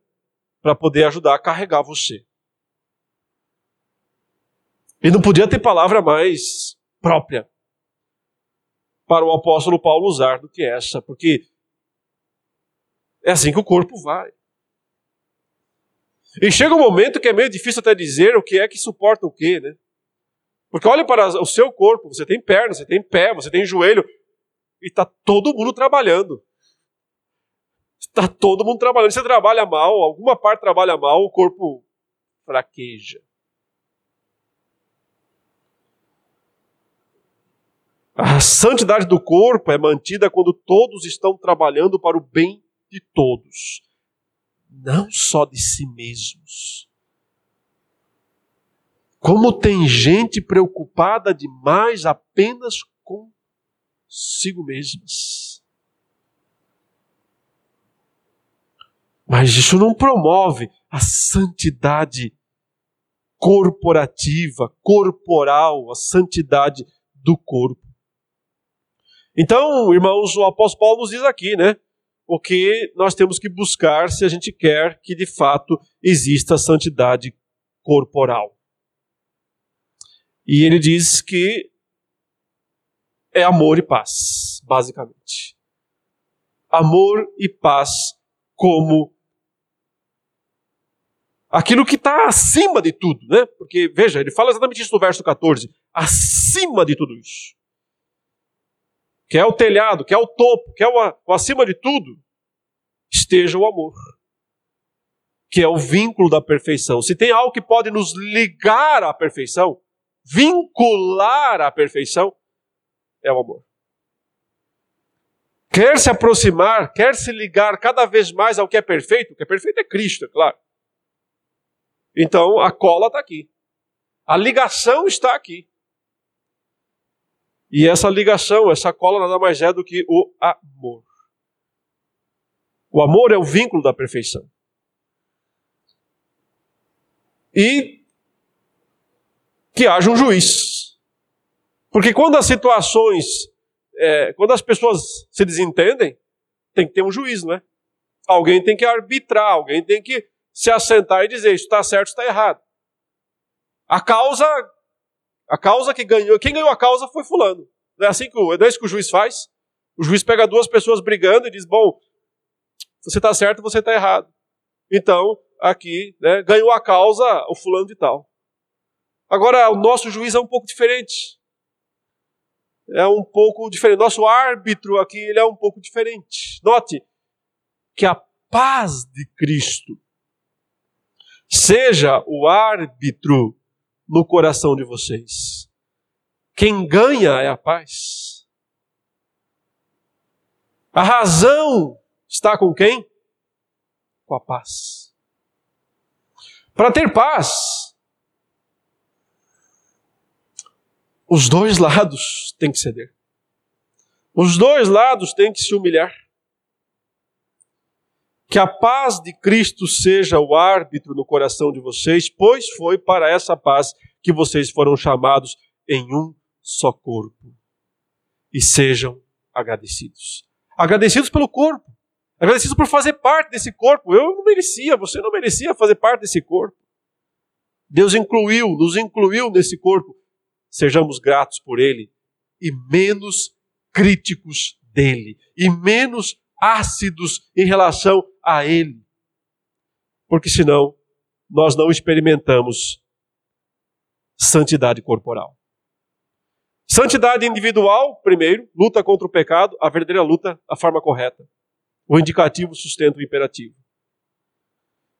para poder ajudar a carregar você. E não podia ter palavra mais própria para o apóstolo Paulo usar do que essa, porque é assim que o corpo vai. E chega um momento que é meio difícil até dizer o que é que suporta o quê, né? Porque olha para o seu corpo, você tem perna, você tem pé, você tem joelho, e está todo mundo trabalhando. está todo mundo trabalhando. Você trabalha mal, alguma parte trabalha mal, o corpo fraqueja. A santidade do corpo é mantida quando todos estão trabalhando para o bem de todos, não só de si mesmos. Como tem gente preocupada demais apenas consigo mesmas. Mas isso não promove a santidade corporativa, corporal, a santidade do corpo. Então, irmãos, o apóstolo Paulo nos diz aqui, né? O que nós temos que buscar se a gente quer que de fato exista santidade corporal. E ele diz que é amor e paz, basicamente. Amor e paz como aquilo que está acima de tudo, né? Porque, veja, ele fala exatamente isso no verso 14: acima de tudo isso que é o telhado, que é o topo, que é o, o acima de tudo, esteja o amor, que é o vínculo da perfeição. Se tem algo que pode nos ligar à perfeição, vincular à perfeição, é o amor. Quer se aproximar, quer se ligar cada vez mais ao que é perfeito, o que é perfeito é Cristo, é claro. Então a cola está aqui. A ligação está aqui. E essa ligação, essa cola nada mais é do que o amor. O amor é o vínculo da perfeição. E que haja um juiz. Porque quando as situações, é, quando as pessoas se desentendem, tem que ter um juiz, não é? Alguém tem que arbitrar, alguém tem que se assentar e dizer isso está certo, está errado. A causa a causa que ganhou, quem ganhou a causa foi fulano. Não é assim que o, é isso que o juiz faz? O juiz pega duas pessoas brigando e diz: bom, você está certo, você está errado. Então, aqui, né, ganhou a causa o fulano de tal. Agora, o nosso juiz é um pouco diferente. É um pouco diferente. Nosso árbitro aqui, ele é um pouco diferente. Note que a paz de Cristo seja o árbitro no coração de vocês. Quem ganha é a paz. A razão está com quem? Com a paz. Para ter paz, os dois lados têm que ceder. Os dois lados têm que se humilhar. Que a paz de Cristo seja o árbitro no coração de vocês, pois foi para essa paz que vocês foram chamados em um só corpo. E sejam agradecidos. Agradecidos pelo corpo. Agradecidos por fazer parte desse corpo. Eu não merecia, você não merecia fazer parte desse corpo. Deus incluiu, nos incluiu nesse corpo. Sejamos gratos por ele e menos críticos dele e menos ácidos em relação a ele. Porque senão nós não experimentamos santidade corporal. Santidade individual, primeiro, luta contra o pecado, a verdadeira luta, a forma correta. O indicativo sustenta o imperativo.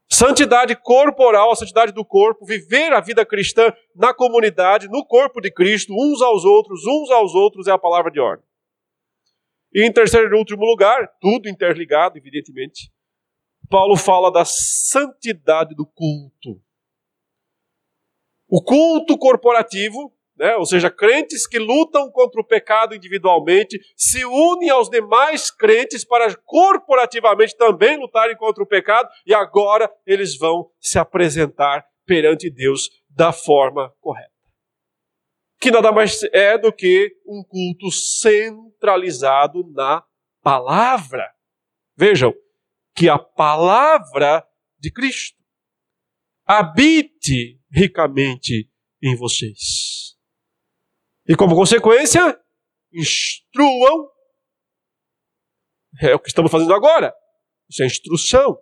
Santidade corporal, a santidade do corpo, viver a vida cristã na comunidade, no corpo de Cristo, uns aos outros, uns aos outros, é a palavra de ordem. E em terceiro e último lugar, tudo interligado, evidentemente, Paulo fala da santidade do culto. O culto corporativo, né? ou seja, crentes que lutam contra o pecado individualmente, se unem aos demais crentes para corporativamente também lutarem contra o pecado, e agora eles vão se apresentar perante Deus da forma correta. Que nada mais é do que um culto centralizado na palavra. Vejam, que a palavra de Cristo habite ricamente em vocês. E como consequência, instruam. É o que estamos fazendo agora. Isso é instrução.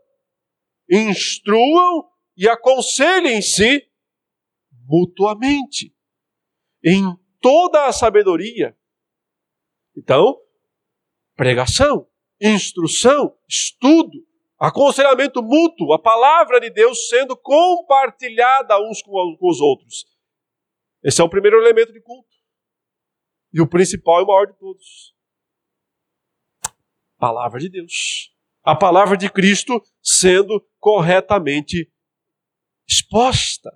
Instruam e aconselhem-se mutuamente em toda a sabedoria. Então, pregação, instrução, estudo, aconselhamento mútuo, a palavra de Deus sendo compartilhada uns com os outros. Esse é o primeiro elemento de culto. E o principal e o maior de todos. Palavra de Deus. A palavra de Cristo sendo corretamente exposta.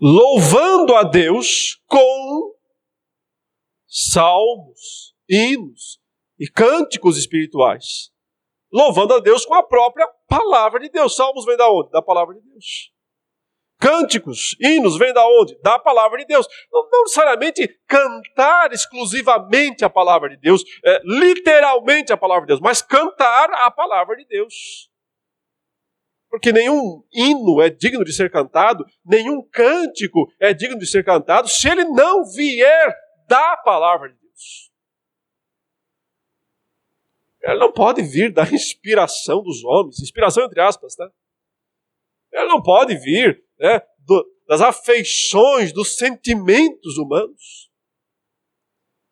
Louvando a Deus com salmos, hinos e cânticos espirituais. Louvando a Deus com a própria palavra de Deus. Salmos vem da onde? Da palavra de Deus. Cânticos, hinos, vem da onde? Da palavra de Deus. Não, não necessariamente cantar exclusivamente a palavra de Deus, é, literalmente a palavra de Deus, mas cantar a palavra de Deus. Porque nenhum hino é digno de ser cantado, nenhum cântico é digno de ser cantado, se ele não vier da palavra de Ele não pode vir da (laughs) inspiração dos homens, inspiração entre aspas, tá? Ele não pode vir né, do, das afeições, dos sentimentos humanos.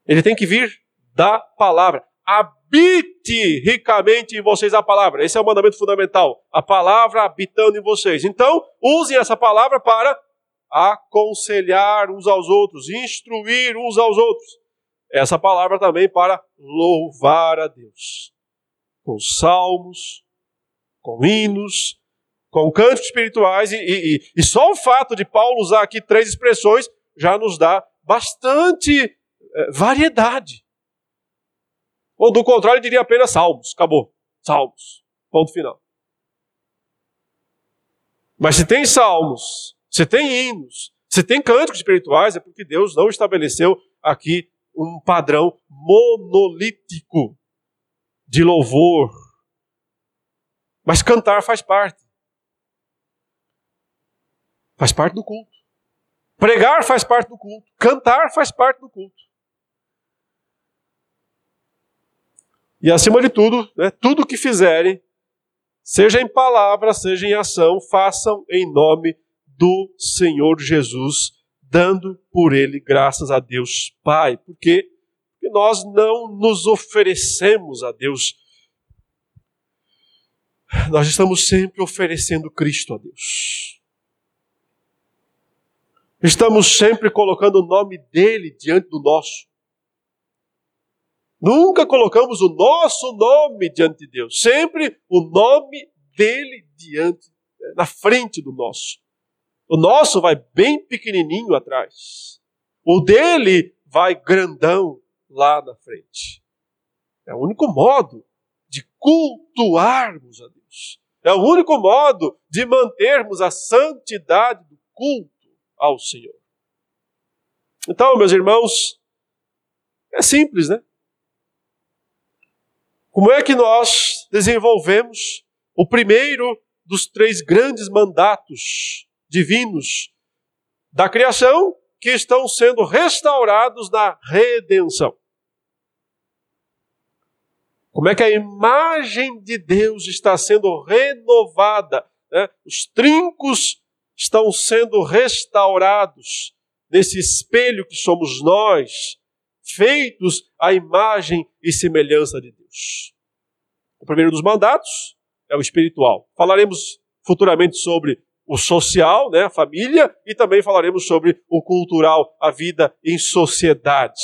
Ele tem que vir da palavra. Habite ricamente em vocês a palavra. Esse é o mandamento fundamental. A palavra habitando em vocês. Então, usem essa palavra para aconselhar uns aos outros, instruir uns aos outros. Essa palavra também para louvar a Deus. Com salmos, com hinos, com cânticos espirituais, e, e, e, só o fato de Paulo usar aqui três expressões já nos dá bastante é, variedade. Ou do contrário, diria apenas salmos, acabou. Salmos. Ponto final. Mas se tem salmos, se tem hinos, se tem cânticos espirituais, é porque Deus não estabeleceu aqui um padrão monolítico de louvor. Mas cantar faz parte. Faz parte do culto. Pregar faz parte do culto. Cantar faz parte do culto. E acima de tudo, né, tudo que fizerem, seja em palavra, seja em ação, façam em nome do Senhor Jesus, dando por ele graças a Deus Pai. Porque nós não nos oferecemos a Deus. Nós estamos sempre oferecendo Cristo a Deus. Estamos sempre colocando o nome dele diante do nosso. Nunca colocamos o nosso nome diante de Deus. Sempre o nome dele diante, na frente do nosso. O nosso vai bem pequenininho atrás. O dele vai grandão lá na frente. É o único modo de cultuarmos a Deus. É o único modo de mantermos a santidade do culto ao Senhor. Então, meus irmãos, é simples, né? Como é que nós desenvolvemos o primeiro dos três grandes mandatos divinos da criação que estão sendo restaurados na redenção? Como é que a imagem de Deus está sendo renovada? Né? Os trincos estão sendo restaurados nesse espelho que somos nós, feitos à imagem e semelhança de Deus. O primeiro dos mandatos é o espiritual. Falaremos futuramente sobre o social, né, a família, e também falaremos sobre o cultural, a vida em sociedade.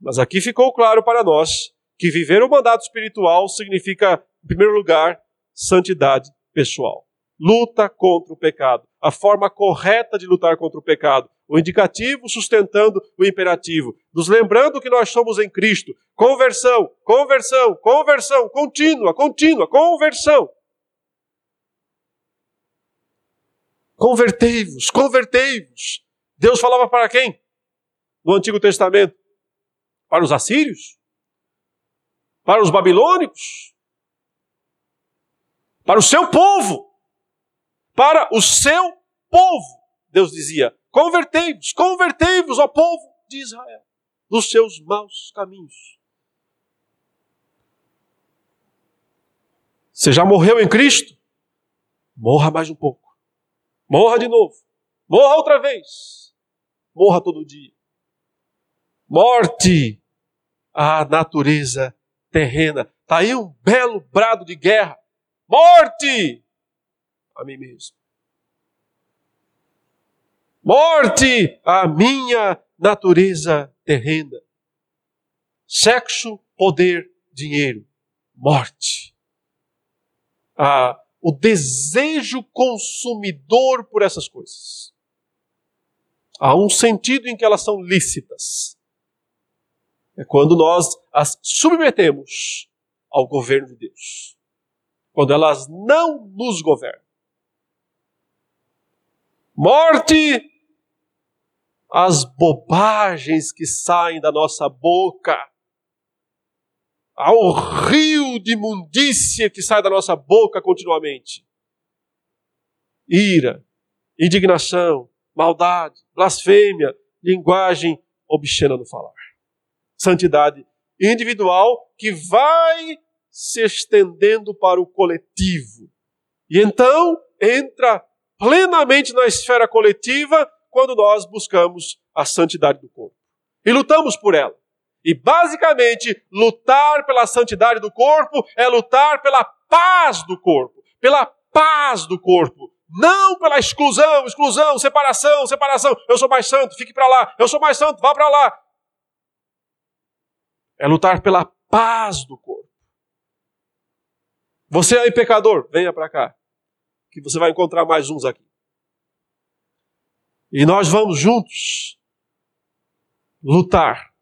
Mas aqui ficou claro para nós que viver o mandato espiritual significa, em primeiro lugar, santidade pessoal luta contra o pecado, a forma correta de lutar contra o pecado, o indicativo sustentando o imperativo, nos lembrando que nós somos em Cristo. Conversão, conversão, conversão, contínua, contínua, conversão. Convertei-vos, convertei-vos. Deus falava para quem? No Antigo Testamento? Para os assírios? Para os babilônicos? Para o seu povo? para o seu povo. Deus dizia: convertei-vos, convertei-vos, ó povo de Israel, dos seus maus caminhos. Você já morreu em Cristo? Morra mais um pouco. Morra de novo. Morra outra vez. Morra todo dia. Morte à natureza terrena. Está aí um belo brado de guerra. Morte a mim mesmo. Morte à minha natureza terrena. Sexo, poder, dinheiro, morte. Ah, o desejo consumidor por essas coisas. Há um sentido em que elas são lícitas. É quando nós as submetemos ao governo de Deus. Quando elas não nos governam. Morte as bobagens que saem da nossa boca, ao rio de imundícia que sai da nossa boca continuamente. Ira, indignação, maldade, blasfêmia, linguagem obscena no falar. Santidade individual que vai se estendendo para o coletivo. E então entra plenamente na esfera coletiva quando nós buscamos a santidade do corpo. E lutamos por ela. E basicamente, lutar pela santidade do corpo é lutar pela paz do corpo. Pela paz do corpo. Não pela exclusão, exclusão, separação, separação. Eu sou mais santo, fique para lá. Eu sou mais santo, vá para lá. É lutar pela paz do corpo. Você aí, pecador, venha para cá. Que você vai encontrar mais uns aqui. E nós vamos juntos lutar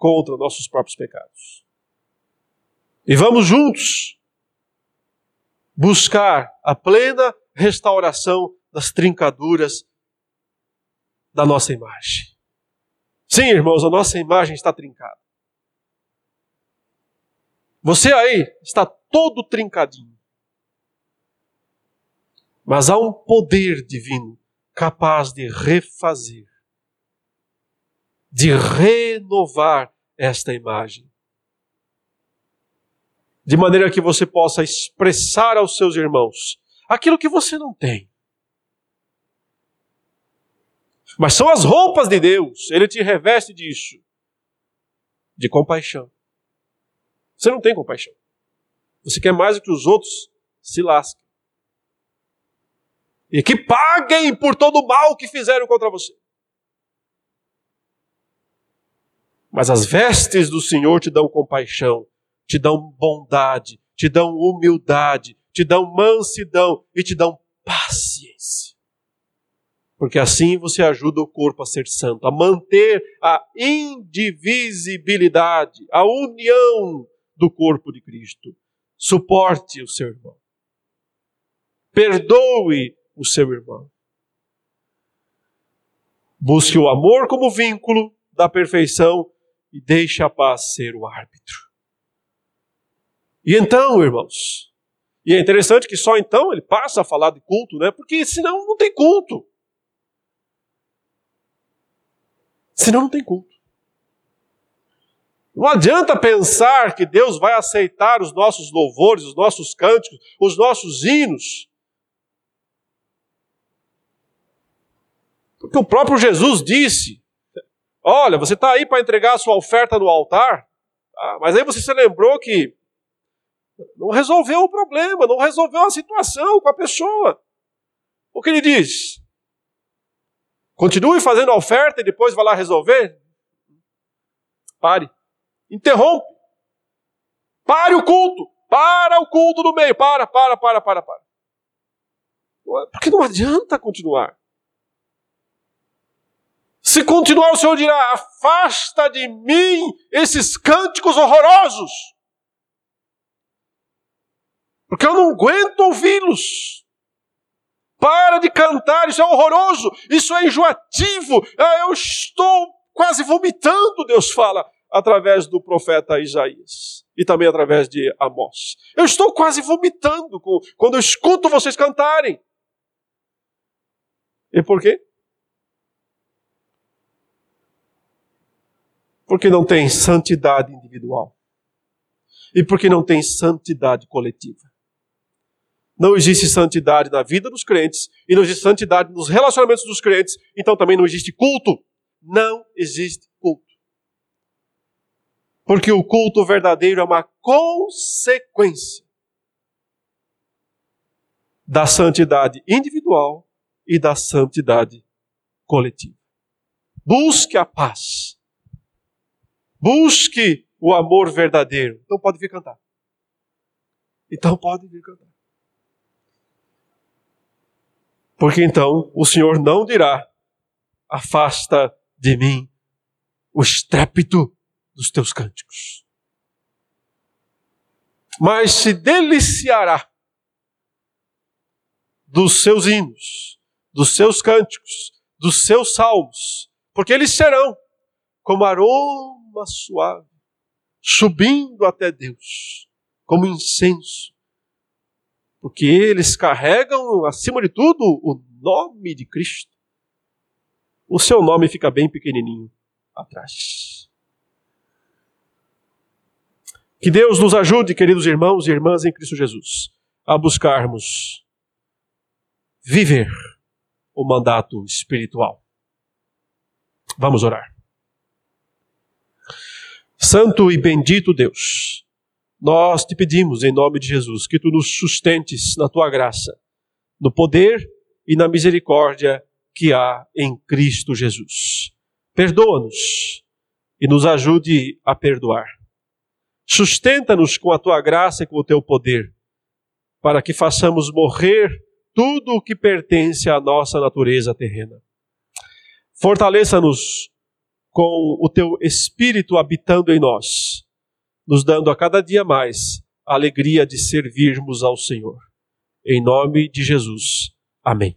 contra nossos próprios pecados. E vamos juntos buscar a plena restauração das trincaduras da nossa imagem. Sim, irmãos, a nossa imagem está trincada. Você aí está todo trincadinho. Mas há um poder divino capaz de refazer, de renovar esta imagem. De maneira que você possa expressar aos seus irmãos aquilo que você não tem. Mas são as roupas de Deus, Ele te reveste disso, de compaixão. Você não tem compaixão. Você quer mais do que os outros se lasquem e que paguem por todo o mal que fizeram contra você. Mas as vestes do Senhor te dão compaixão, te dão bondade, te dão humildade, te dão mansidão e te dão paciência. Porque assim você ajuda o corpo a ser santo, a manter a indivisibilidade, a união do corpo de Cristo. Suporte o seu irmão. Perdoe o seu irmão. Busque o amor como vínculo da perfeição e deixe a paz ser o árbitro. E então, irmãos, e é interessante que só então ele passa a falar de culto, né? Porque senão não tem culto. Senão não tem culto. Não adianta pensar que Deus vai aceitar os nossos louvores, os nossos cânticos, os nossos hinos, Porque o próprio Jesus disse: Olha, você está aí para entregar a sua oferta no altar, tá? mas aí você se lembrou que não resolveu o problema, não resolveu a situação com a pessoa. O que ele diz? Continue fazendo a oferta e depois vá lá resolver? Pare. Interrompe. Pare o culto. Para o culto no meio. Para, para, para, para, para. Porque não adianta continuar. Se continuar, o Senhor dirá: afasta de mim esses cânticos horrorosos, porque eu não aguento ouvi-los. Para de cantar, isso é horroroso, isso é enjoativo, ah, eu estou quase vomitando, Deus fala através do profeta Isaías e também através de Amós. Eu estou quase vomitando quando eu escuto vocês cantarem. E por quê? Porque não tem santidade individual. E porque não tem santidade coletiva. Não existe santidade na vida dos crentes e não existe santidade nos relacionamentos dos crentes, então também não existe culto. Não existe culto. Porque o culto verdadeiro é uma consequência da santidade individual e da santidade coletiva. Busque a paz. Busque o amor verdadeiro. Então pode vir cantar. Então pode vir cantar. Porque então o Senhor não dirá: afasta de mim o estrépito dos teus cânticos. Mas se deliciará dos seus hinos, dos seus cânticos, dos seus salmos, porque eles serão como aroma suave, subindo até Deus, como incenso, porque eles carregam, acima de tudo, o nome de Cristo. O seu nome fica bem pequenininho atrás. Que Deus nos ajude, queridos irmãos e irmãs em Cristo Jesus, a buscarmos viver o mandato espiritual. Vamos orar. Santo e bendito Deus, nós te pedimos em nome de Jesus que tu nos sustentes na tua graça, no poder e na misericórdia que há em Cristo Jesus. Perdoa-nos e nos ajude a perdoar. Sustenta-nos com a tua graça e com o teu poder, para que façamos morrer tudo o que pertence à nossa natureza terrena. Fortaleça-nos com o teu espírito habitando em nós nos dando a cada dia mais a alegria de servirmos ao Senhor. Em nome de Jesus. Amém.